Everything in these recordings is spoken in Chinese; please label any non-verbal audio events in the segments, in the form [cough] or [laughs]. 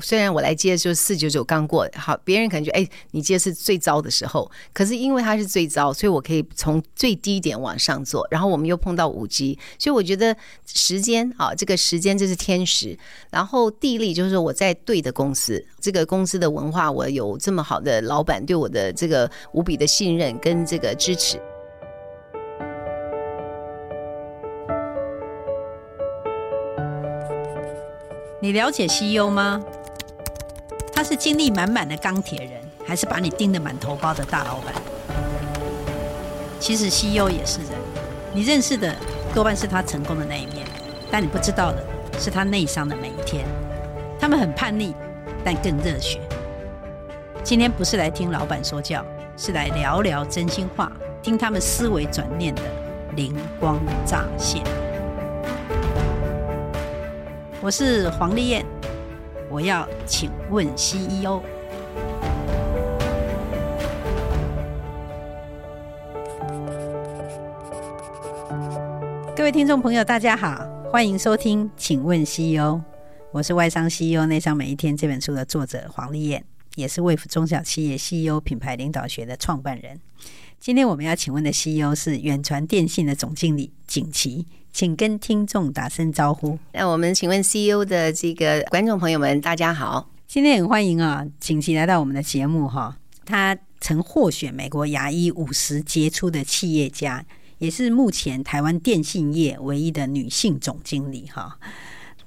虽然我来接的时候四九九刚过，好，别人可能觉得哎，你接是最糟的时候，可是因为它是最糟，所以我可以从最低点往上做。然后我们又碰到五 G，所以我觉得时间啊，这个时间就是天时，然后地利就是我在对的公司，这个公司的文化，我有这么好的老板对我的这个无比的信任跟这个支持。你了解 CEO 吗？他是精力满满的钢铁人，还是把你盯得满头包的大老板？其实 CEO 也是人，你认识的多半是他成功的那一面，但你不知道的是他内伤的每一天。他们很叛逆，但更热血。今天不是来听老板说教，是来聊聊真心话，听他们思维转念的灵光乍现。我是黄丽燕。我要请问 CEO，各位听众朋友，大家好，欢迎收听，请问 CEO，我是外商 CEO 内商每一天这本书的作者黄丽燕，也是卫福中小企业 CEO 品牌领导学的创办人。今天我们要请问的 CEO 是远传电信的总经理景琦。请跟听众打声招呼。那我们请问 CEO 的这个观众朋友们，大家好。今天很欢迎啊，景琦来到我们的节目哈。他曾获选美国牙医五十杰出的企业家，也是目前台湾电信业唯一的女性总经理哈。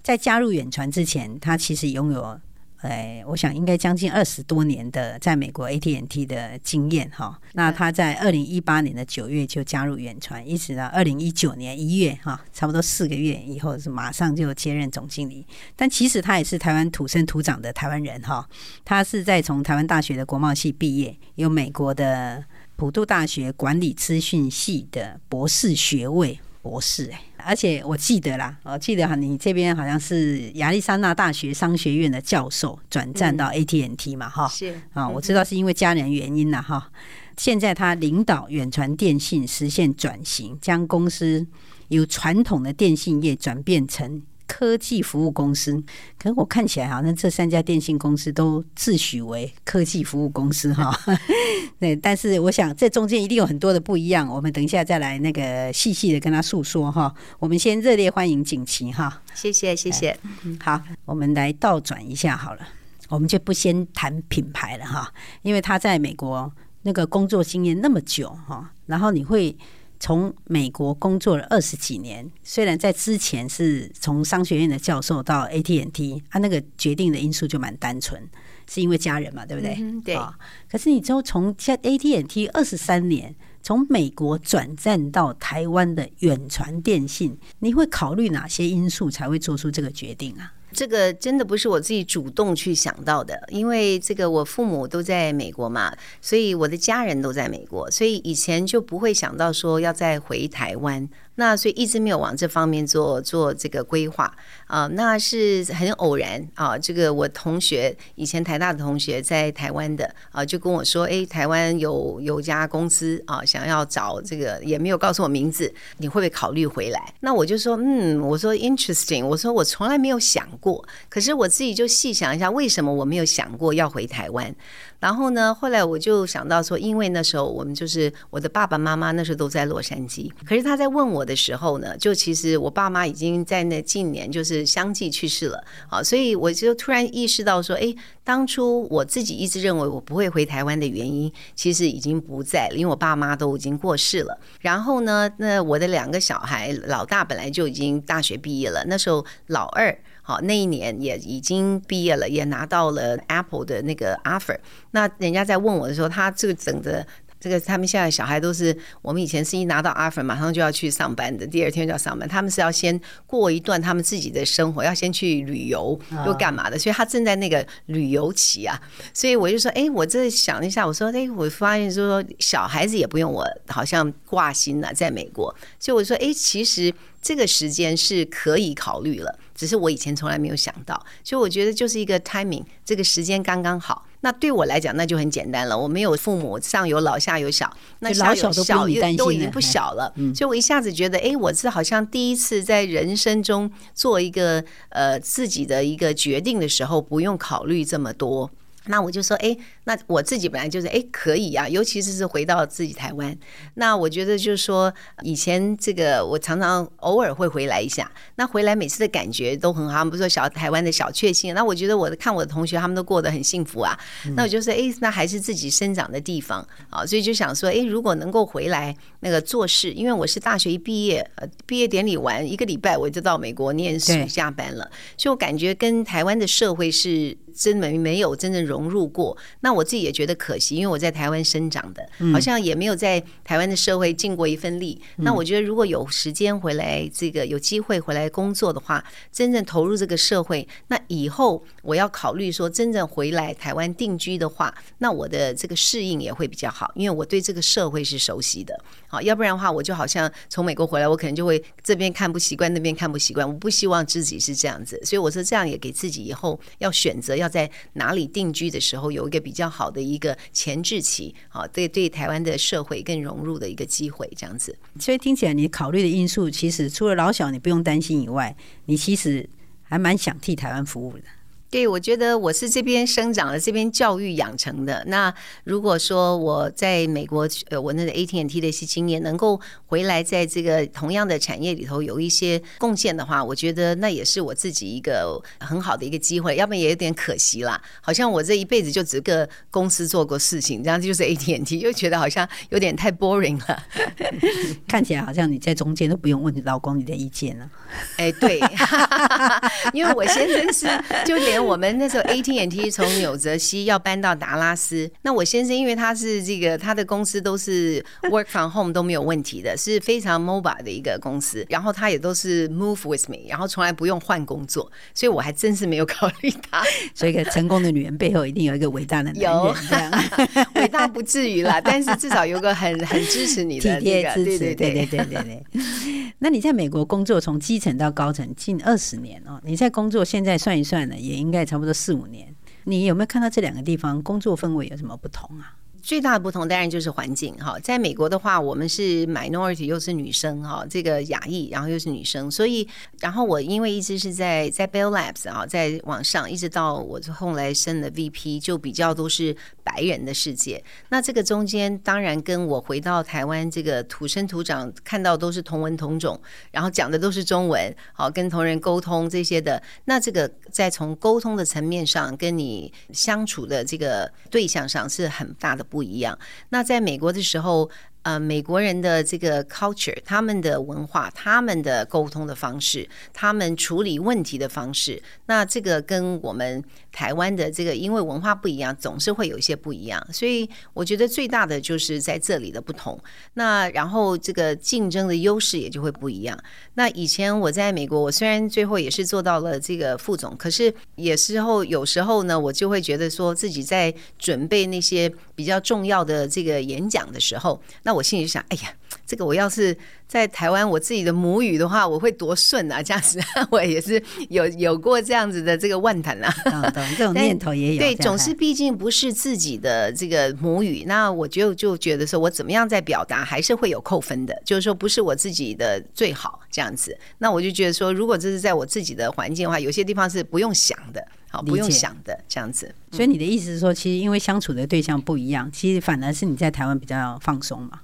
在加入远传之前，他其实拥有。哎，我想应该将近二十多年的在美国 AT&T 的经验哈。那他在二零一八年的九月就加入远传，一直到二零一九年一月哈，差不多四个月以后是马上就接任总经理。但其实他也是台湾土生土长的台湾人哈。他是在从台湾大学的国贸系毕业，有美国的普渡大学管理资讯系的博士学位。博士哎，而且我记得啦，我记得哈，你这边好像是亚利桑那大学商学院的教授，转战到 AT&T 嘛，哈、嗯，是啊，我知道是因为家人原因啦哈。现在他领导远传电信实现转型，将公司由传统的电信业转变成。科技服务公司，可是我看起来好像这三家电信公司都自诩为科技服务公司哈。[laughs] 对，但是我想这中间一定有很多的不一样，我们等一下再来那个细细的跟他诉说哈。我们先热烈欢迎景琦哈，谢谢谢谢。好，我们来倒转一下好了，我们就不先谈品牌了哈，因为他在美国那个工作经验那么久哈，然后你会。从美国工作了二十几年，虽然在之前是从商学院的教授到 AT&T，他那个决定的因素就蛮单纯，是因为家人嘛，对不对？嗯、对、哦。可是你之后从 AT&T 二十三年，从美国转战到台湾的远传电信，你会考虑哪些因素才会做出这个决定啊？这个真的不是我自己主动去想到的，因为这个我父母都在美国嘛，所以我的家人都在美国，所以以前就不会想到说要再回台湾。那所以一直没有往这方面做做这个规划啊，那是很偶然啊。这个我同学以前台大的同学在台湾的啊，就跟我说，哎，台湾有有家公司啊，想要找这个，也没有告诉我名字，你会不会考虑回来？那我就说，嗯，我说 interesting，我说我从来没有想过，可是我自己就细想一下，为什么我没有想过要回台湾？然后呢，后来我就想到说，因为那时候我们就是我的爸爸妈妈那时候都在洛杉矶，可是他在问我的时候呢，就其实我爸妈已经在那近年就是相继去世了，好，所以我就突然意识到说，哎，当初我自己一直认为我不会回台湾的原因，其实已经不在了，因为我爸妈都已经过世了。然后呢，那我的两个小孩，老大本来就已经大学毕业了，那时候老二。好，那一年也已经毕业了，也拿到了 Apple 的那个 offer。那人家在问我的时候，他这个整个这个，他们现在小孩都是我们以前是一拿到 offer 马上就要去上班的，第二天就要上班。他们是要先过一段他们自己的生活，要先去旅游又干嘛的，所以他正在那个旅游期啊。所以我就说，哎，我这想了一下，我说，哎，我发现就是说小孩子也不用我好像挂心了，在美国。所以我说，哎，其实。这个时间是可以考虑了，只是我以前从来没有想到，所以我觉得就是一个 timing，这个时间刚刚好。那对我来讲，那就很简单了。我没有父母，上有老下有小，那下有小都都已经不小了，嗯、所以我一下子觉得，哎，我是好像第一次在人生中做一个呃自己的一个决定的时候，不用考虑这么多。那我就说，哎，那我自己本来就是，哎，可以啊，尤其是是回到自己台湾。那我觉得就是说，以前这个我常常偶尔会回来一下，那回来每次的感觉都很好，不是说小台湾的小确幸。那我觉得我看我的同学他们都过得很幸福啊。那我就说，哎，那还是自己生长的地方啊，所以就想说，哎，如果能够回来那个做事，因为我是大学一毕业，呃，毕业典礼完一个礼拜我就到美国念暑假班了，所以我感觉跟台湾的社会是。真没没有真正融入过，那我自己也觉得可惜，因为我在台湾生长的，好像也没有在台湾的社会尽过一份力。那我觉得如果有时间回来，这个有机会回来工作的话，真正投入这个社会，那以后我要考虑说真正回来台湾定居的话，那我的这个适应也会比较好，因为我对这个社会是熟悉的。好，要不然的话，我就好像从美国回来，我可能就会这边看不习惯，那边看不习惯。我不希望自己是这样子，所以我说这样也给自己以后要选择。要在哪里定居的时候，有一个比较较好的一个前置期，好，对对台湾的社会更融入的一个机会，这样子。所以听起来，你考虑的因素，其实除了老小你不用担心以外，你其实还蛮想替台湾服务的。对，我觉得我是这边生长的，这边教育养成的。那如果说我在美国，呃，我那个 AT&T 的一些经验能够回来，在这个同样的产业里头有一些贡献的话，我觉得那也是我自己一个很好的一个机会。要不然也有点可惜啦，好像我这一辈子就只个公司做过事情，这样就是 AT&T，又觉得好像有点太 boring 了。[laughs] 看起来好像你在中间都不用问你老公你的意见了。哎，对，[laughs] 因为我先生是就连。我们那时候 [laughs] AT&T 从纽泽西要搬到达拉斯，那我先生因为他是这个他的公司都是 work from home 都没有问题的，是非常 mobile 的一个公司，然后他也都是 move with me，然后从来不用换工作，所以我还真是没有考虑他。[laughs] 所以，一个成功的女人背后一定有一个伟大的男人，有这样 [laughs] 伟大不至于啦，但是至少有个很很支持你的体贴支持，对对对对对对。那你在美国工作从基层到高层近二十年哦，你在工作现在算一算呢，也应。应该也差不多四五年，你有没有看到这两个地方工作氛围有什么不同啊？最大的不同当然就是环境哈，在美国的话，我们是 minority 又是女生哈，这个亚裔，然后又是女生，所以然后我因为一直是在在 Bell Labs 啊，在网上一直到我后来升了 VP，就比较都是白人的世界。那这个中间当然跟我回到台湾这个土生土长，看到都是同文同种，然后讲的都是中文，好跟同人沟通这些的。那这个在从沟通的层面上，跟你相处的这个对象上是很大的。不一样。那在美国的时候。呃，美国人的这个 culture，他们的文化，他们的沟通的方式，他们处理问题的方式，那这个跟我们台湾的这个，因为文化不一样，总是会有一些不一样。所以我觉得最大的就是在这里的不同。那然后这个竞争的优势也就会不一样。那以前我在美国，我虽然最后也是做到了这个副总，可是有时候有时候呢，我就会觉得说自己在准备那些比较重要的这个演讲的时候，那我心里想，哎呀，这个我要是在台湾我自己的母语的话，我会多顺啊！这样子，[laughs] 我也是有有过这样子的这个万谈啊。这种念头也有。对，总是毕竟不是自己的这个母语，那我就就觉得说我怎么样在表达，还是会有扣分的。就是说，不是我自己的最好这样子。那我就觉得说，如果这是在我自己的环境的话，有些地方是不用想的。好，不用想的这样子。所以你的意思是说，其实因为相处的对象不一样，其实反而是你在台湾比较放松嘛。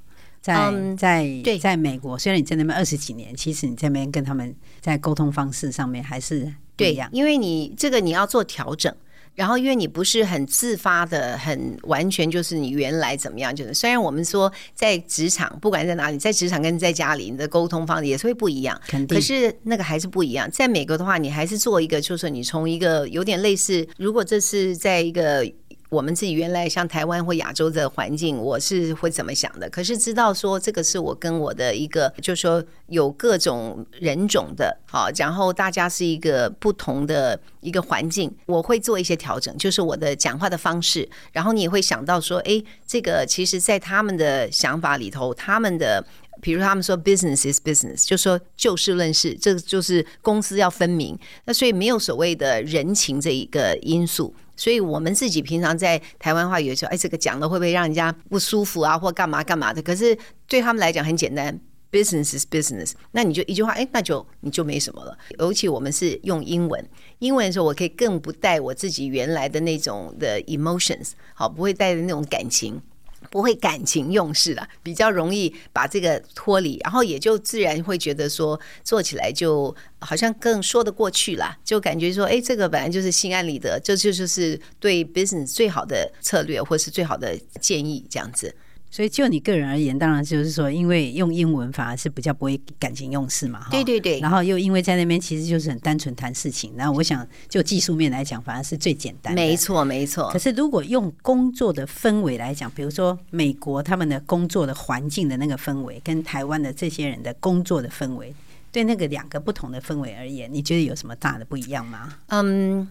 在在对，在美国，虽然你在那边二十几年，其实你这边跟他们在沟通方式上面还是不一样。因为你这个你要做调整。然后，因为你不是很自发的，很完全就是你原来怎么样，就是虽然我们说在职场，不管在哪里，在职场跟在家里，你的沟通方式也是会不一样，肯定。可是那个还是不一样。在美国的话，你还是做一个，就是你从一个有点类似，如果这是在一个。我们自己原来像台湾或亚洲的环境，我是会怎么想的？可是知道说这个是我跟我的一个，就是说有各种人种的，好，然后大家是一个不同的一个环境，我会做一些调整，就是我的讲话的方式。然后你也会想到说，哎，这个其实在他们的想法里头，他们的。比如他们说 business is business，就说就事论事，这就是公司要分明。那所以没有所谓的人情这一个因素，所以我们自己平常在台湾话有时候，哎，这个讲了会不会让人家不舒服啊，或干嘛干嘛的？可是对他们来讲很简单，business is business。那你就一句话，哎，那就你就没什么了。尤其我们是用英文，英文的时候我可以更不带我自己原来的那种的 emotions，好，不会带着那种感情。不会感情用事了，比较容易把这个脱离，然后也就自然会觉得说做起来就好像更说得过去啦，就感觉说，哎，这个本来就是心安理得，这就就是对 business 最好的策略，或是最好的建议，这样子。所以就你个人而言，当然就是说，因为用英文反而是比较不会感情用事嘛。哈对对对。然后又因为在那边其实就是很单纯谈事情，然后我想就技术面来讲，反而是最简单的。没错没错。可是如果用工作的氛围来讲，比如说美国他们的工作的环境的那个氛围，跟台湾的这些人的工作的氛围，对那个两个不同的氛围而言，你觉得有什么大的不一样吗？嗯。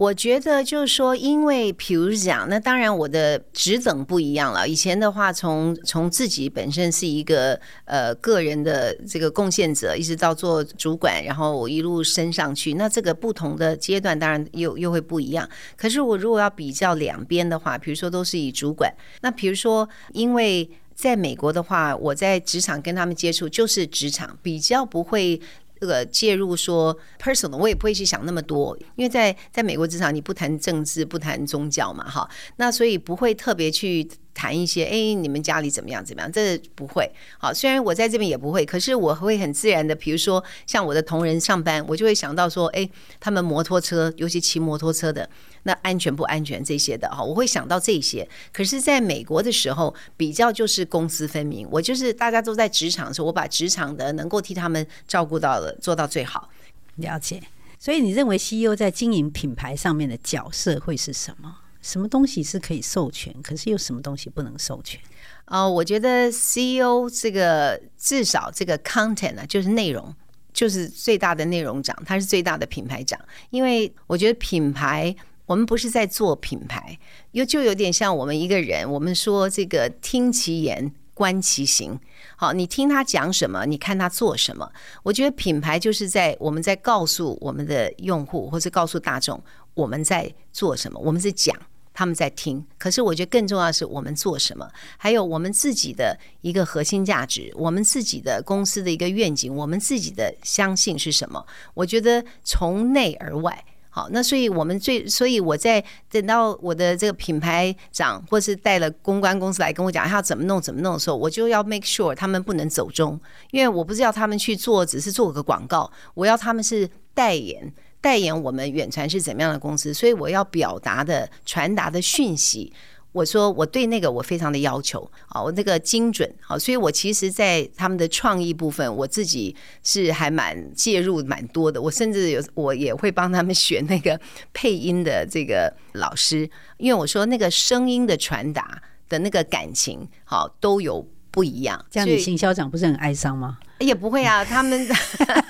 我觉得就是说，因为比如讲，那当然我的职等不一样了。以前的话，从从自己本身是一个呃个人的这个贡献者，一直到做主管，然后我一路升上去，那这个不同的阶段当然又又会不一样。可是我如果要比较两边的话，比如说都是以主管，那比如说因为在美国的话，我在职场跟他们接触就是职场，比较不会。这个介入说 personal，我也不会去想那么多，因为在在美国职场，你不谈政治，不谈宗教嘛，哈，那所以不会特别去。谈一些，哎，你们家里怎么样？怎么样？这不会。好，虽然我在这边也不会，可是我会很自然的，比如说像我的同仁上班，我就会想到说，哎，他们摩托车，尤其骑摩托车的，那安全不安全这些的哈，我会想到这些。可是在美国的时候，比较就是公私分明，我就是大家都在职场的时候，我把职场的能够替他们照顾到了，做到最好。了解。所以你认为 CEO 在经营品牌上面的角色会是什么？什么东西是可以授权，可是有什么东西不能授权？哦，我觉得 CEO 这个至少这个 content 呢，就是内容，就是最大的内容长，它是最大的品牌长。因为我觉得品牌，我们不是在做品牌，又就有点像我们一个人，我们说这个听其言，观其行。好，你听他讲什么，你看他做什么。我觉得品牌就是在我们在告诉我们的用户，或者告诉大众我们在做什么，我们是讲。他们在听，可是我觉得更重要的是我们做什么，还有我们自己的一个核心价值，我们自己的公司的一个愿景，我们自己的相信是什么？我觉得从内而外，好，那所以我们最，所以我在等到我的这个品牌长或是带了公关公司来跟我讲他要怎么弄怎么弄的时候，我就要 make sure 他们不能走中，因为我不是要他们去做，只是做个广告，我要他们是代言。代言我们远传是怎么样的公司，所以我要表达的、传达的讯息，我说我对那个我非常的要求啊，我那个精准好，所以我其实，在他们的创意部分，我自己是还蛮介入蛮多的，我甚至有我也会帮他们选那个配音的这个老师，因为我说那个声音的传达的那个感情好都有不一样，这样你行销长不是很哀伤吗？也不会啊，[laughs] 他们，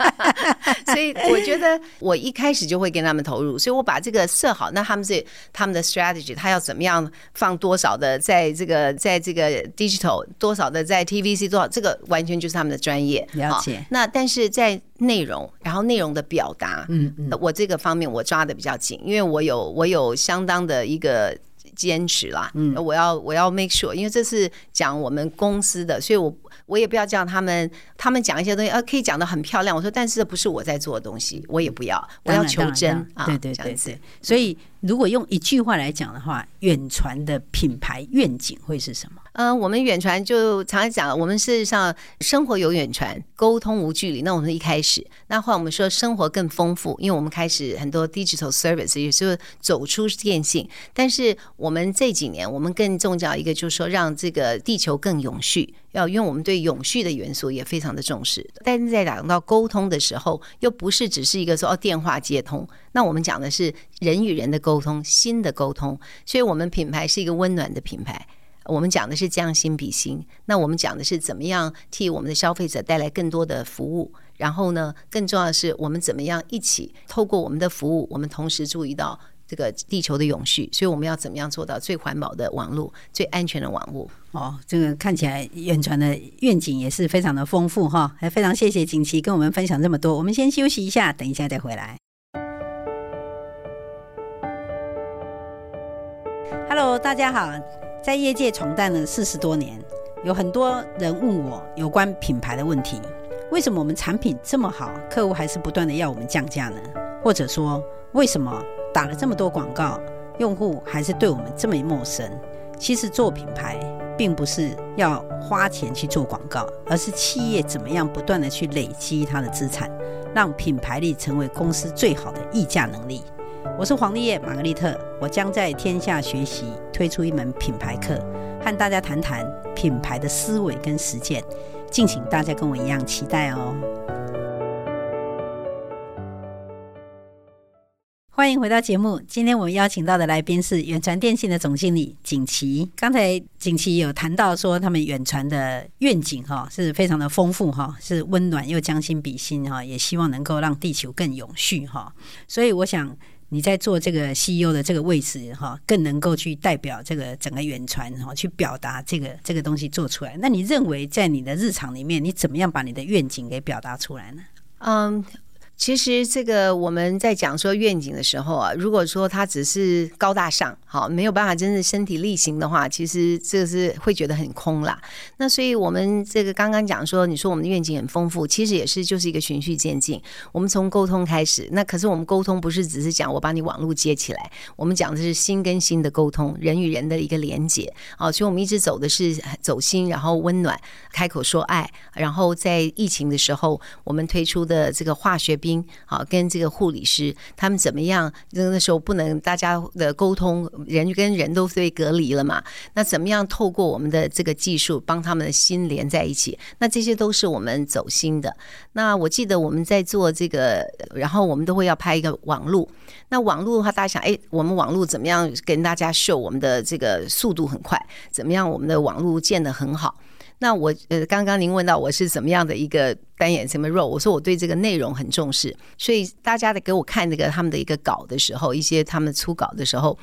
[laughs] 所以我觉得我一开始就会跟他们投入，所以我把这个设好，那他们是他们的 strategy，他要怎么样放多少的在这个在这个 digital，多少的在 TVC，多少这个完全就是他们的专业。了解。那但是在内容，然后内容的表达，嗯嗯，我这个方面我抓的比较紧，因为我有我有相当的一个。坚持啦，嗯，我要我要 make sure，因为这是讲我们公司的，所以我我也不要叫他们，他们讲一些东西，呃，可以讲的很漂亮。我说，但是这不是我在做的东西，我也不要，我要求真啊，对对对对。所以，如果用一句话来讲的话，远传的品牌愿景会是什么？嗯，我们远传就常常讲，我们事实上生活有远传，沟通无距离。那我们一开始，那后来我们说生活更丰富，因为我们开始很多 digital service，也就是走出电信。但是我们这几年，我们更重要一个就是说，让这个地球更永续。要因为我们对永续的元素也非常的重视。但是在讲到沟通的时候，又不是只是一个说哦电话接通，那我们讲的是人与人的沟通，心的沟通。所以我们品牌是一个温暖的品牌。我们讲的是将心比心，那我们讲的是怎么样替我们的消费者带来更多的服务，然后呢，更重要的是我们怎么样一起透过我们的服务，我们同时注意到这个地球的永续，所以我们要怎么样做到最环保的网络、最安全的网络？哦，这个看起来远传的愿景也是非常的丰富哈，还非常谢谢景琦跟我们分享这么多，我们先休息一下，等一下再回来。Hello，大家好，在业界闯荡了四十多年，有很多人问我有关品牌的问题：为什么我们产品这么好，客户还是不断的要我们降价呢？或者说，为什么打了这么多广告，用户还是对我们这么陌生？其实做品牌，并不是要花钱去做广告，而是企业怎么样不断的去累积它的资产，让品牌力成为公司最好的溢价能力。我是黄丽叶玛格丽特，我将在天下学习推出一门品牌课，和大家谈谈品牌的思维跟实践，敬请大家跟我一样期待哦。欢迎回到节目，今天我们邀请到的来宾是远传电信的总经理景琦。刚才景琦有谈到说，他们远传的愿景哈是非常的丰富哈，是温暖又将心比心哈，也希望能够让地球更永续哈。所以我想。你在做这个 CEO 的这个位置哈，更能够去代表这个整个远传哈，去表达这个这个东西做出来。那你认为在你的日常里面，你怎么样把你的愿景给表达出来呢？嗯。其实这个我们在讲说愿景的时候啊，如果说它只是高大上，好，没有办法真正身体力行的话，其实这是会觉得很空啦。那所以我们这个刚刚讲说，你说我们的愿景很丰富，其实也是就是一个循序渐进。我们从沟通开始，那可是我们沟通不是只是讲我把你网络接起来，我们讲的是心跟心的沟通，人与人的一个连接。哦，所以我们一直走的是走心，然后温暖，开口说爱。然后在疫情的时候，我们推出的这个化学好，跟这个护理师他们怎么样？那那时候不能大家的沟通，人跟人都被隔离了嘛。那怎么样透过我们的这个技术，帮他们的心连在一起？那这些都是我们走心的。那我记得我们在做这个，然后我们都会要拍一个网路。那网路的话，大家想，哎，我们网路怎么样跟大家秀我们的这个速度很快？怎么样我们的网路建得很好？那我呃，刚刚您问到我是怎么样的一个单眼什么肉，我说我对这个内容很重视，所以大家的给我看那个他们的一个稿的时候，一些他们初稿的时候，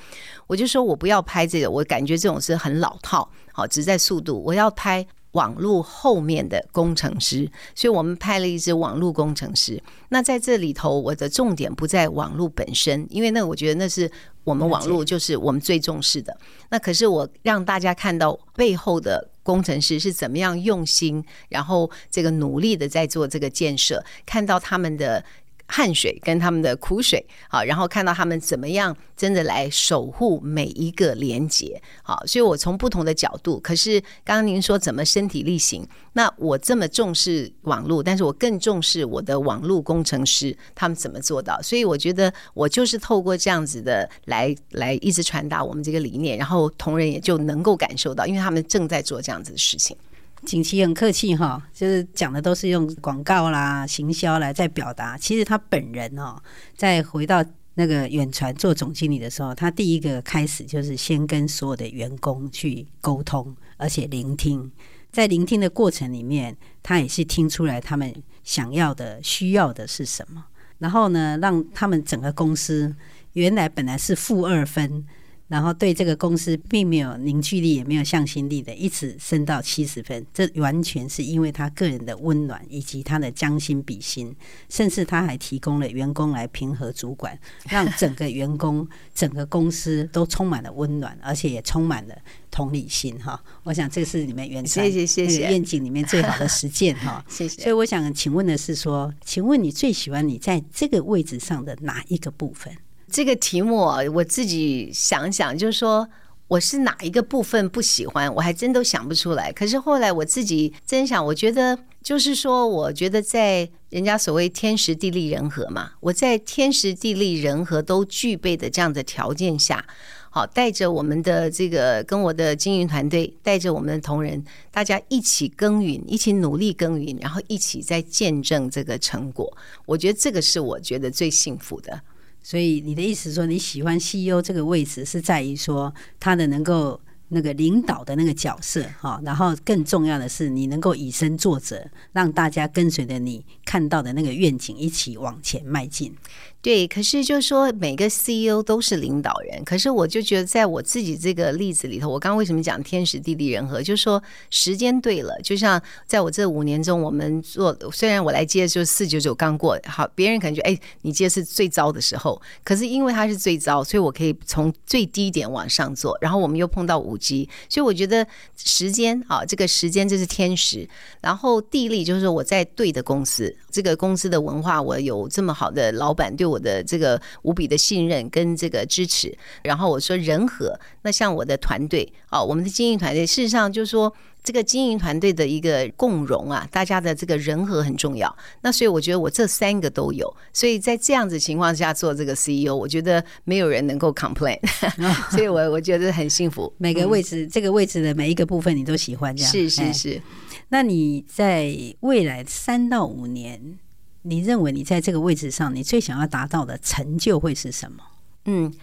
我就说我不要拍这个，我感觉这种是很老套，好，只在速度，我要拍网络后面的工程师，所以我们拍了一支网络工程师。那在这里头，我的重点不在网络本身，因为那我觉得那是我们网络就是我们最重视的。那可是我让大家看到背后的。工程师是怎么样用心，然后这个努力的在做这个建设，看到他们的汗水跟他们的苦水，好，然后看到他们怎么样真的来守护每一个连接，好，所以我从不同的角度。可是刚刚您说怎么身体力行，那我这么重视网络，但是我更重视我的网络工程师他们怎么做到。所以我觉得我就是透过这样子的来来一直传达我们这个理念，然后同仁也就能够感受到，因为他们正在做这样子的事情。景琦很客气哈，就是讲的都是用广告啦、行销来在表达。其实他本人哦，在回到那个远传做总经理的时候，他第一个开始就是先跟所有的员工去沟通，而且聆听。在聆听的过程里面，他也是听出来他们想要的、需要的是什么。然后呢，让他们整个公司原来本来是负二分。然后对这个公司并没有凝聚力，也没有向心力的，一直升到七十分。这完全是因为他个人的温暖以及他的将心比心，甚至他还提供了员工来平和主管，让整个员工、[laughs] 整个公司都充满了温暖，而且也充满了同理心。哈，我想这是你们远传那个愿景里面最好的实践。哈，[laughs] 谢谢。所以我想请问的是说，请问你最喜欢你在这个位置上的哪一个部分？这个题目我自己想想，就是说我是哪一个部分不喜欢，我还真都想不出来。可是后来我自己真想，我觉得就是说，我觉得在人家所谓天时地利人和嘛，我在天时地利人和都具备的这样的条件下，好，带着我们的这个跟我的经营团队，带着我们的同仁，大家一起耕耘，一起努力耕耘，然后一起在见证这个成果。我觉得这个是我觉得最幸福的。所以你的意思说你喜欢 CEO 这个位置，是在于说他的能够那个领导的那个角色哈，然后更重要的是你能够以身作则，让大家跟随着你看到的那个愿景一起往前迈进。对，可是就是说每个 CEO 都是领导人，可是我就觉得在我自己这个例子里头，我刚为什么讲天时地利人和，就是说时间对了，就像在我这五年中，我们做虽然我来接就四九九刚过，好，别人可能觉哎，你接是最糟的时候，可是因为它是最糟，所以我可以从最低点往上做，然后我们又碰到五 G，所以我觉得时间啊，这个时间就是天时，然后地利就是我在对的公司，这个公司的文化，我有这么好的老板对我。我的这个无比的信任跟这个支持，然后我说人和，那像我的团队哦，我们的经营团队，事实上就是说这个经营团队的一个共荣啊，大家的这个人和很重要。那所以我觉得我这三个都有，所以在这样子情况下做这个 CEO，我觉得没有人能够 complain，[laughs] 所以我我觉得很幸福。每个位置，嗯、这个位置的每一个部分你都喜欢，这样是是是。那你在未来三到五年？你认为你在这个位置上，你最想要达到的成就会是什么？嗯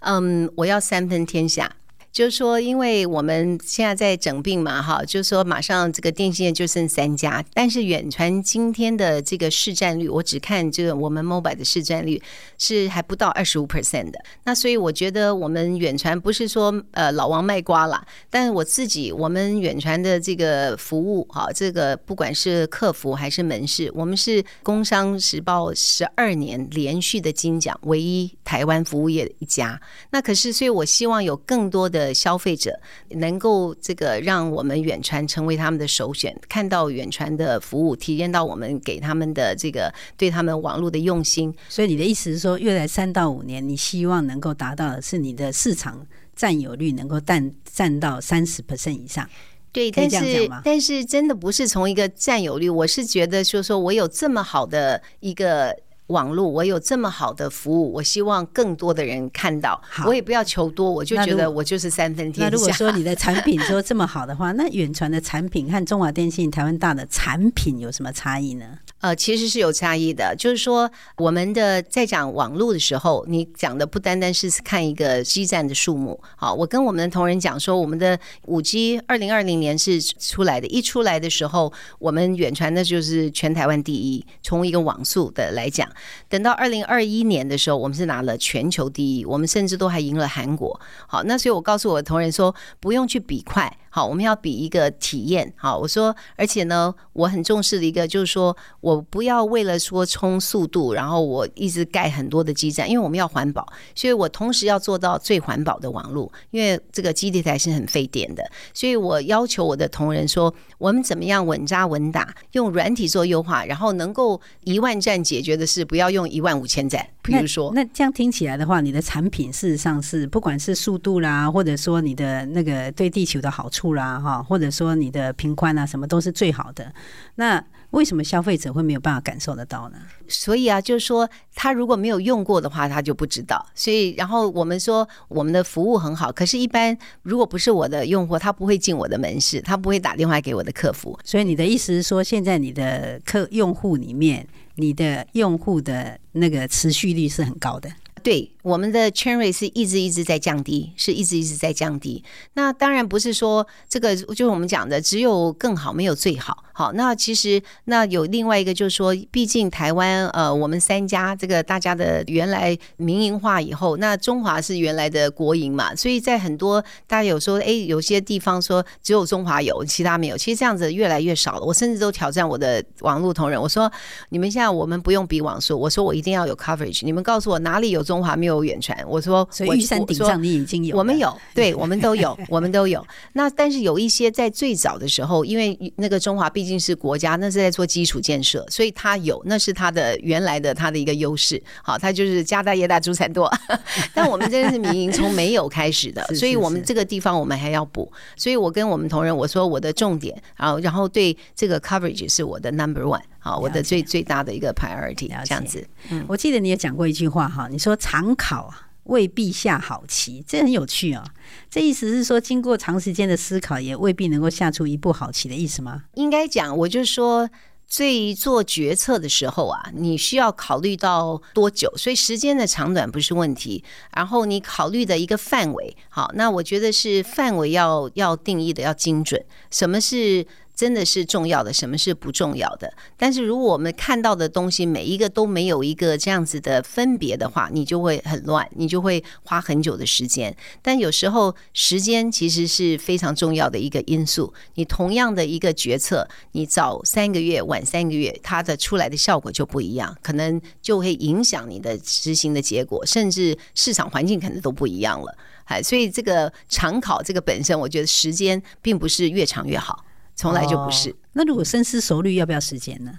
嗯，我要三分天下。就是说，因为我们现在在整并嘛，哈，就是说马上这个电信业就剩三家，但是远传今天的这个市占率，我只看这个我们 mobile 的市占率是还不到二十五 percent 的。那所以我觉得我们远传不是说呃老王卖瓜了，但是我自己我们远传的这个服务哈，这个不管是客服还是门市，我们是工商时报十二年连续的金奖，唯一台湾服务业的一家。那可是，所以我希望有更多的。消费者能够这个让我们远传成为他们的首选，看到远传的服务，体验到我们给他们的这个对他们网络的用心。所以你的意思是说，未来三到五年，你希望能够达到的是你的市场占有率能够占占到三十 percent 以上。对，但是但是真的不是从一个占有率，我是觉得就是说我有这么好的一个。网络，我有这么好的服务，我希望更多的人看到。我也不要求多，我就觉得我就是三分天下。那如果说你的产品说这么好的话，那远传的产品和中华电信、台湾大的产品有什么差异呢？呃，其实是有差异的，就是说，我们的在讲网络的时候，你讲的不单单是看一个基站的数目。好，我跟我们的同仁讲说，我们的五 G 二零二零年是出来的，一出来的时候，我们远传的就是全台湾第一，从一个网速的来讲。等到二零二一年的时候，我们是拿了全球第一，我们甚至都还赢了韩国。好，那所以我告诉我的同仁说，不用去比快。好，我们要比一个体验。好，我说，而且呢，我很重视的一个就是说，我不要为了说冲速度，然后我一直盖很多的基站，因为我们要环保，所以我同时要做到最环保的网络，因为这个基地台是很费电的，所以我要求我的同仁说，我们怎么样稳扎稳打，用软体做优化，然后能够一万站解决的事，不要用一万五千站。比如说那，那这样听起来的话，你的产品事实上是不管是速度啦，或者说你的那个对地球的好处。处啦哈，或者说你的平宽啊，什么都是最好的。那为什么消费者会没有办法感受得到呢？所以啊，就是说他如果没有用过的话，他就不知道。所以，然后我们说我们的服务很好，可是，一般如果不是我的用户，他不会进我的门市，他不会打电话给我的客服。所以，你的意思是说，现在你的客用户里面，你的用户的那个持续率是很高的。对，我们的 Cherry 是一直一直在降低，是一直一直在降低。那当然不是说这个就是我们讲的只有更好没有最好。好，那其实那有另外一个就是说，毕竟台湾呃，我们三家这个大家的原来民营化以后，那中华是原来的国营嘛，所以在很多大家有说哎，有些地方说只有中华有，其他没有。其实这样子越来越少了。我甚至都挑战我的网络同仁，我说你们现在我们不用比网速，我说我一定要有 coverage，你们告诉我哪里有。中华没有远传，我说，所以玉山顶上你已经有，我们有，[laughs] 对，我们都有，我们都有。那但是有一些在最早的时候，因为那个中华毕竟是国家，那是在做基础建设，所以它有，那是它的原来的它的一个优势。好，它就是家大业大，猪产多。[laughs] 但我们真的是民营，从没有开始的，[laughs] 所以我们这个地方我们还要补。所以我跟我们同仁我说，我的重点，然后然后对这个 coverage 是我的 number one。好，我的最最大的一个 priority，这样子。嗯，我记得你也讲过一句话哈，你说常考啊未必下好棋，这很有趣哦。这意思是说，经过长时间的思考，也未必能够下出一步好棋的意思吗？应该讲，我就说，最做决策的时候啊，你需要考虑到多久，所以时间的长短不是问题。然后你考虑的一个范围，好，那我觉得是范围要要定义的要精准。什么是？真的是重要的，什么是不重要的。但是如果我们看到的东西每一个都没有一个这样子的分别的话，你就会很乱，你就会花很久的时间。但有时候时间其实是非常重要的一个因素。你同样的一个决策，你早三个月、晚三个月，它的出来的效果就不一样，可能就会影响你的执行的结果，甚至市场环境可能都不一样了。哎，所以这个长考这个本身，我觉得时间并不是越长越好，从来就不是。哦，那如果深思熟虑，要不要时间呢？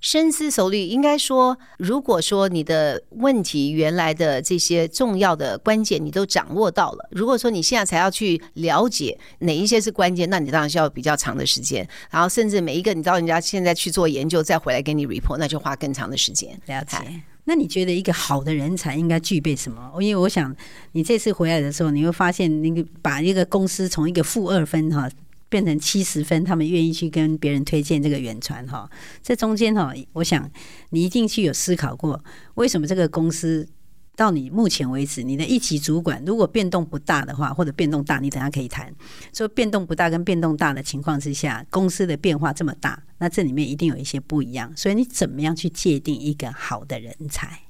深思熟虑，应该说，如果说你的问题原来的这些重要的关键你都掌握到了，如果说你现在才要去了解哪一些是关键，那你当然需要比较长的时间。然后甚至每一个你到人家现在去做研究，再回来给你 report，那就花更长的时间。了解。那你觉得一个好的人才应该具备什么？因为我想你这次回来的时候，你会发现，那个把一个公司从一个负二分哈变成七十分，他们愿意去跟别人推荐这个远传哈。这中间哈，我想你一定去有思考过，为什么这个公司到你目前为止，你的一级主管如果变动不大的话，或者变动大，你等下可以谈。说变动不大跟变动大的情况之下，公司的变化这么大。那这里面一定有一些不一样，所以你怎么样去界定一个好的人才？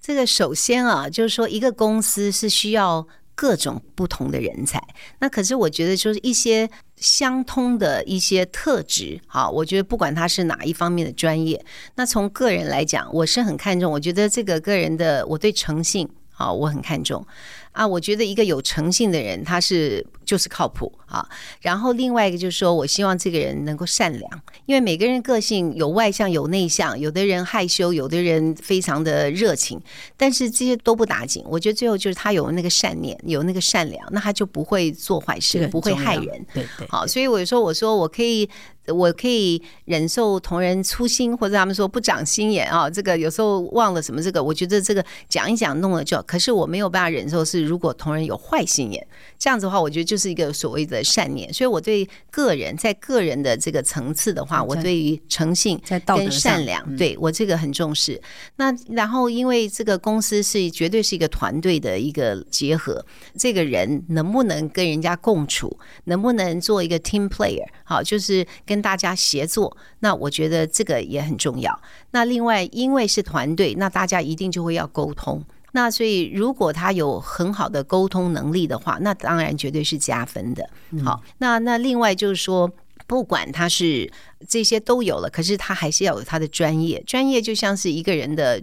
这个首先啊，就是说一个公司是需要各种不同的人才。那可是我觉得就是一些相通的一些特质，啊，我觉得不管他是哪一方面的专业，那从个人来讲，我是很看重。我觉得这个个人的，我对诚信，啊，我很看重。啊，我觉得一个有诚信的人，他是就是靠谱啊。然后另外一个就是说，我希望这个人能够善良，因为每个人个性有外向有内向，有的人害羞，有的人非常的热情，但是这些都不打紧。我觉得最后就是他有那个善念，有那个善良，那他就不会做坏事，不会害人。对对，对。好，所以我说，我说我可以。我可以忍受同仁粗心，或者他们说不长心眼啊，这个有时候忘了什么这个，我觉得这个讲一讲弄了就。可是我没有办法忍受是如果同人有坏心眼，这样子的话，我觉得就是一个所谓的善念。所以我对个人在个人的这个层次的话，我对于诚信跟善良，对我这个很重视。那然后因为这个公司是绝对是一个团队的一个结合，这个人能不能跟人家共处，能不能做一个 team player，好，就是。跟大家协作，那我觉得这个也很重要。那另外，因为是团队，那大家一定就会要沟通。那所以，如果他有很好的沟通能力的话，那当然绝对是加分的。好，那那另外就是说，不管他是这些都有了，可是他还是要有他的专业。专业就像是一个人的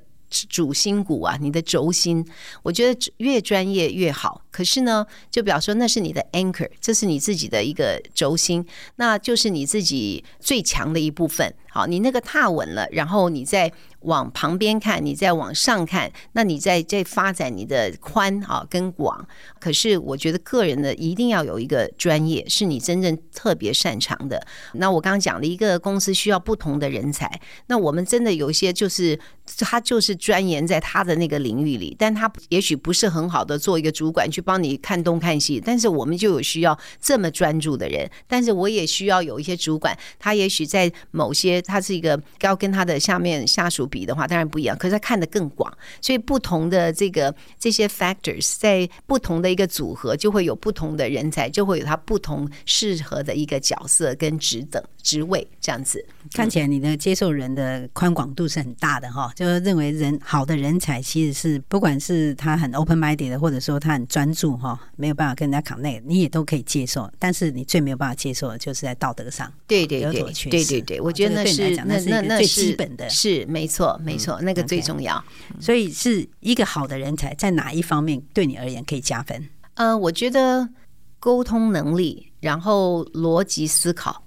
主心骨啊，你的轴心。我觉得越专业越好。可是呢，就比方说那是你的 anchor，这是你自己的一个轴心，那就是你自己最强的一部分。好，你那个踏稳了，然后你再往旁边看，你再往上看，那你再再发展你的宽啊跟广。可是我觉得个人的一定要有一个专业，是你真正特别擅长的。那我刚刚讲了一个公司需要不同的人才，那我们真的有一些就是他就是钻研在他的那个领域里，但他也许不是很好的做一个主管去。帮你看东看西，但是我们就有需要这么专注的人。但是我也需要有一些主管，他也许在某些，他是一个要跟他的下面下属比的话，当然不一样。可是他看得更广，所以不同的这个这些 factors 在不同的一个组合，就会有不同的人才，就会有他不同适合的一个角色跟职等职位这样子。看起来你的接受人的宽广度是很大的哈，就是认为人好的人才其实是不管是他很 open minded 的，或者说他很专。注哈，没有办法跟人家 connect，你也都可以接受，但是你最没有办法接受的就是在道德上，对对对，对对对，我觉得那是那那那是基本的，是没错没错，那个最重要。所以是一个好的人才，在哪一方面对你而言可以加分？呃，我觉得沟通能力，然后逻辑思考，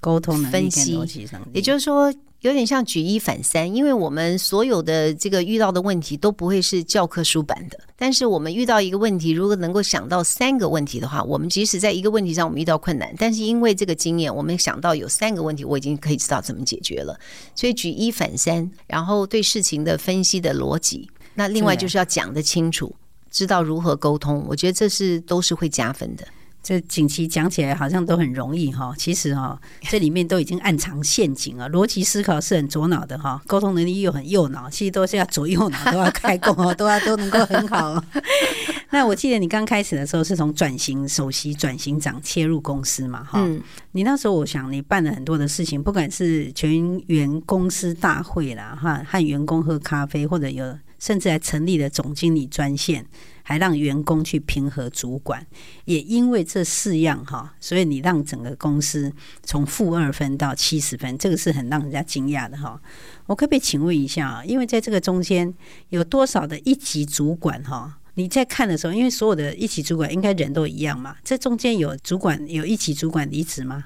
沟通能力分析，也就是说。有点像举一反三，因为我们所有的这个遇到的问题都不会是教科书版的。但是我们遇到一个问题，如果能够想到三个问题的话，我们即使在一个问题上我们遇到困难，但是因为这个经验，我们想到有三个问题，我已经可以知道怎么解决了。所以举一反三，然后对事情的分析的逻辑，那另外就是要讲得清楚，知道如何沟通。我觉得这是都是会加分的。这景琦讲起来好像都很容易哈，其实哈，[laughs] 这里面都已经暗藏陷阱了。逻辑思考是很左脑的哈，沟通能力又很右脑，其实都是要左右脑都要开工哦，[laughs] 都要都能够很好。[laughs] 那我记得你刚开始的时候是从转型首席转型长切入公司嘛哈，嗯，你那时候我想你办了很多的事情，不管是全员公司大会啦哈，和员工喝咖啡，或者有甚至还成立了总经理专线。还让员工去平和主管，也因为这四样哈，所以你让整个公司从负二分到七十分，这个是很让人家惊讶的哈。我可不可以请问一下啊？因为在这个中间有多少的一级主管哈？你在看的时候，因为所有的一级主管应该人都一样嘛，这中间有主管有一级主管离职吗？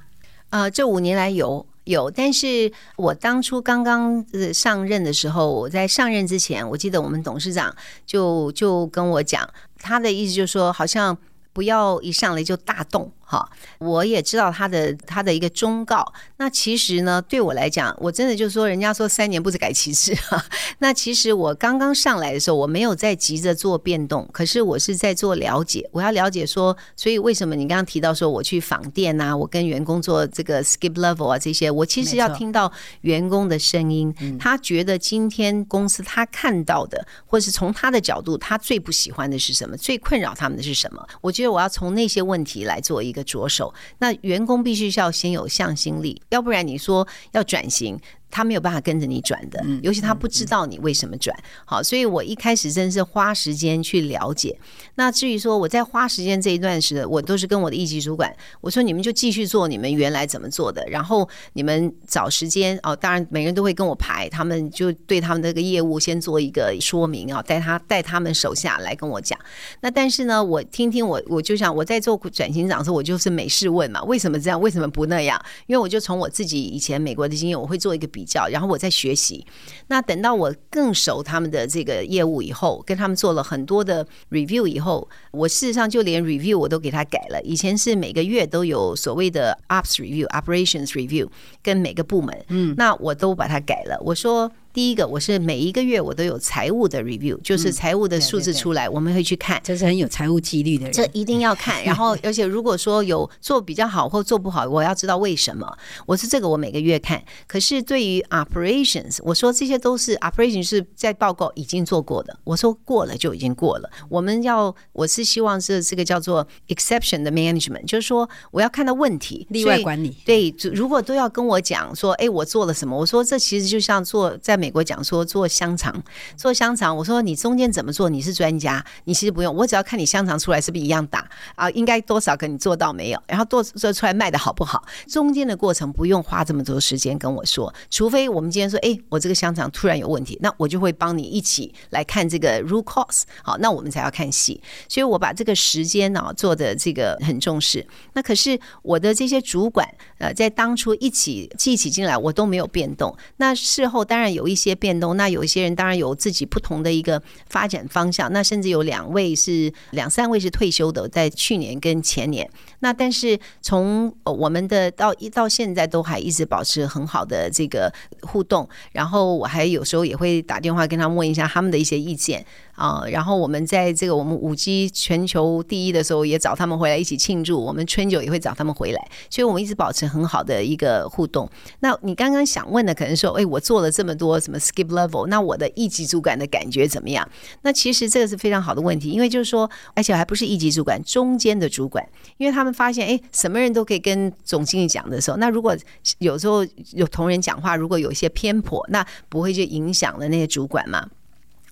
呃，这五年来有。有，但是我当初刚刚上任的时候，我在上任之前，我记得我们董事长就就跟我讲，他的意思就是说，好像不要一上来就大动。好，我也知道他的他的一个忠告。那其实呢，对我来讲，我真的就是说，人家说三年不知改其志哈。[laughs] 那其实我刚刚上来的时候，我没有在急着做变动，可是我是在做了解。我要了解说，所以为什么你刚刚提到说我去访店啊，我跟员工做这个 skip level 啊这些，我其实要听到员工的声音，他觉得今天公司他看到的，或是从他的角度，他最不喜欢的是什么，最困扰他们的是什么？我觉得我要从那些问题来做一个。的着手，那员工必须是要先有向心力，要不然你说要转型。他没有办法跟着你转的，尤其他不知道你为什么转。好，所以我一开始真是花时间去了解。那至于说我在花时间这一段时，我都是跟我的一级主管我说：“你们就继续做你们原来怎么做的，然后你们找时间哦。当然，每个人都会跟我排，他们就对他们这个业务先做一个说明啊，带他带他们手下来跟我讲。那但是呢，我听听我我就想我在做转型长的时候，我就是没事问嘛，为什么这样？为什么不那样？因为我就从我自己以前美国的经验，我会做一个。比较，然后我在学习。那等到我更熟他们的这个业务以后，跟他们做了很多的 review 以后，我事实上就连 review 我都给他改了。以前是每个月都有所谓的 ops review、operations review，跟每个部门，嗯，那我都把它改了。我说。第一个，我是每一个月我都有财务的 review，就是财务的数字出来，我们会去看，这是很有财务纪律的人，这一定要看。[laughs] 然后，而且如果说有做比较好或做不好，我要知道为什么。我是这个，我每个月看。可是对于 operations，我说这些都是 operations 是在报告已经做过的。我说过了就已经过了。我们要，我是希望是这个叫做 exception 的 management，就是说我要看到问题，例外管理。对，如果都要跟我讲说，哎，我做了什么？我说这其实就像做在美。国讲说做香肠，做香肠，我说你中间怎么做？你是专家，你其实不用，我只要看你香肠出来是不是一样大啊？应该多少个你做到没有？然后做做出来卖的好不好？中间的过程不用花这么多时间跟我说，除非我们今天说，哎，我这个香肠突然有问题，那我就会帮你一起来看这个 root cause，好，那我们才要看戏。所以我把这个时间呢做的这个很重视。那可是我的这些主管呃，在当初一起记起进来，我都没有变动。那事后当然有一。些变动，那有一些人当然有自己不同的一个发展方向，那甚至有两位是两三位是退休的，在去年跟前年。那但是从我们的到一到现在都还一直保持很好的这个互动，然后我还有时候也会打电话跟他问一下他们的一些意见。啊，然后我们在这个我们五 G 全球第一的时候，也找他们回来一起庆祝。我们春酒也会找他们回来，所以我们一直保持很好的一个互动。那你刚刚想问的，可能说，哎，我做了这么多什么 skip level，那我的一级主管的感觉怎么样？那其实这个是非常好的问题，因为就是说，而且还不是一级主管，中间的主管，因为他们发现，哎，什么人都可以跟总经理讲的时候，那如果有时候有同仁讲话，如果有一些偏颇，那不会就影响了那些主管吗？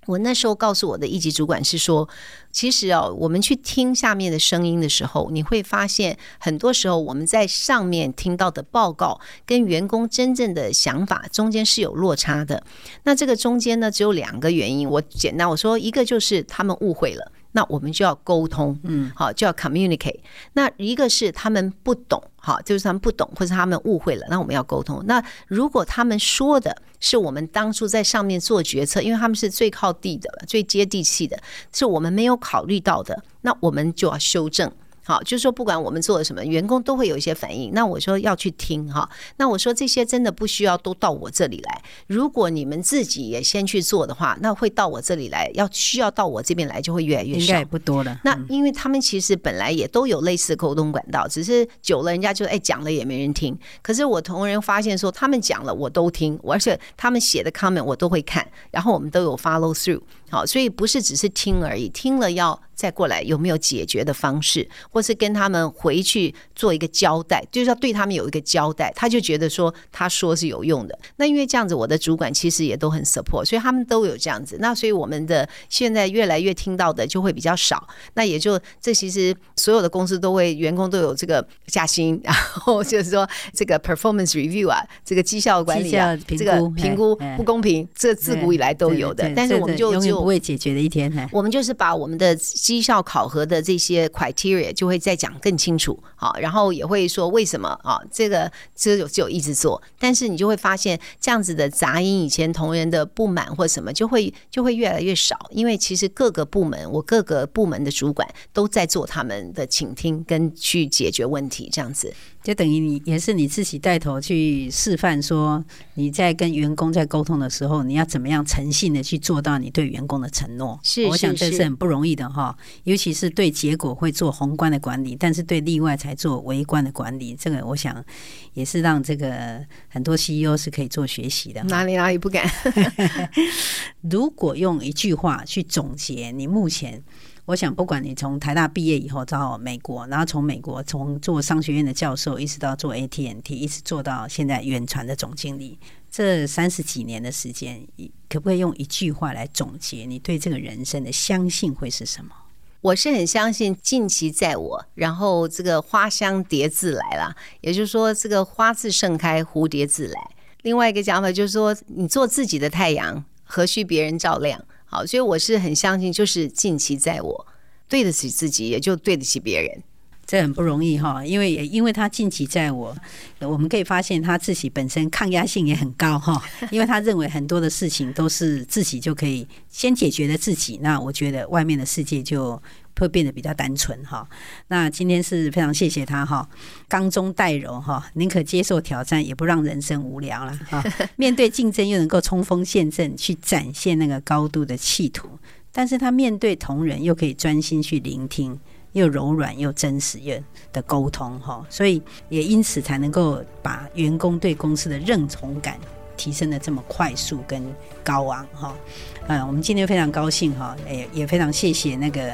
我那时候告诉我的一级主管是说，其实哦，我们去听下面的声音的时候，你会发现很多时候我们在上面听到的报告跟员工真正的想法中间是有落差的。那这个中间呢，只有两个原因。我简单我说，一个就是他们误会了。那我们就要沟通，嗯，好，就要 communicate。那一个是他们不懂，好，就是他们不懂，或者他们误会了，那我们要沟通。那如果他们说的是我们当初在上面做决策，因为他们是最靠地的、最接地气的，是我们没有考虑到的，那我们就要修正。好，就是说不管我们做了什么，员工都会有一些反应。那我说要去听哈，那我说这些真的不需要都到我这里来。如果你们自己也先去做的话，那会到我这里来，要需要到我这边来就会越来越少，应该也不多了。那因为他们其实本来也都有类似的沟通管道，只是久了人家就哎讲了也没人听。可是我同仁发现说，他们讲了我都听，而且他们写的 comment 我都会看，然后我们都有 follow through。好，所以不是只是听而已，听了要。再过来有没有解决的方式，或是跟他们回去做一个交代，就是要对他们有一个交代，他就觉得说他说是有用的。那因为这样子，我的主管其实也都很 support，所以他们都有这样子。那所以我们的现在越来越听到的就会比较少。那也就这其实所有的公司都会员工都有这个加薪，[laughs] 然后就是说这个 performance review 啊，这个绩效管理啊，这个评估不公平，这自古以来都有的。但是我们就就不会解决的一天，我们就是把我们的。绩效考核的这些 criteria 就会再讲更清楚，好，然后也会说为什么啊？这个只有只有一直做，但是你就会发现这样子的杂音，以前同仁的不满或什么，就会就会越来越少，因为其实各个部门，我各个部门的主管都在做他们的倾听跟去解决问题，这样子。就等于你也是你自己带头去示范，说你在跟员工在沟通的时候，你要怎么样诚信的去做到你对员工的承诺。是，我想这是很不容易的哈，尤其是对结果会做宏观的管理，但是对例外才做微观的管理。这个我想也是让这个很多 CEO 是可以做学习的。哪里哪里不敢？[laughs] 如果用一句话去总结你目前。我想，不管你从台大毕业以后到美国，然后从美国从做商学院的教授，一直到做 AT&T，一直做到现在远传的总经理，这三十几年的时间，可不可以用一句话来总结你对这个人生的相信会是什么？我是很相信尽其在我，然后这个花香蝶自来了，也就是说，这个花自盛开，蝴蝶自来。另外一个讲法就是说，你做自己的太阳，何须别人照亮？好，所以我是很相信，就是尽其在我，对得起自己，也就对得起别人。这很不容易哈，因为也因为他近期在我，我们可以发现他自己本身抗压性也很高哈，[laughs] 因为他认为很多的事情都是自己就可以先解决了自己，那我觉得外面的世界就。会变得比较单纯哈。那今天是非常谢谢他哈，刚中带柔哈，宁可接受挑战，也不让人生无聊了哈。[laughs] 面对竞争又能够冲锋陷阵，去展现那个高度的企图。但是他面对同仁又可以专心去聆听，又柔软又真实又的沟通哈。所以也因此才能够把员工对公司的认同感提升的这么快速跟高昂哈。嗯，我们今天非常高兴哈，也也非常谢谢那个。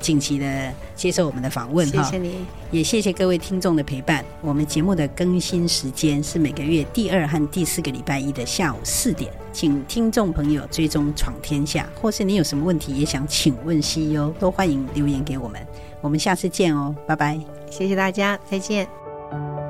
近期的接受我们的访问哈，谢谢你，也谢谢各位听众的陪伴。我们节目的更新时间是每个月第二和第四个礼拜一的下午四点，请听众朋友追踪闯天下，或是你有什么问题也想请问 CEO，都欢迎留言给我们。我们下次见哦拜拜。谢谢大家再见。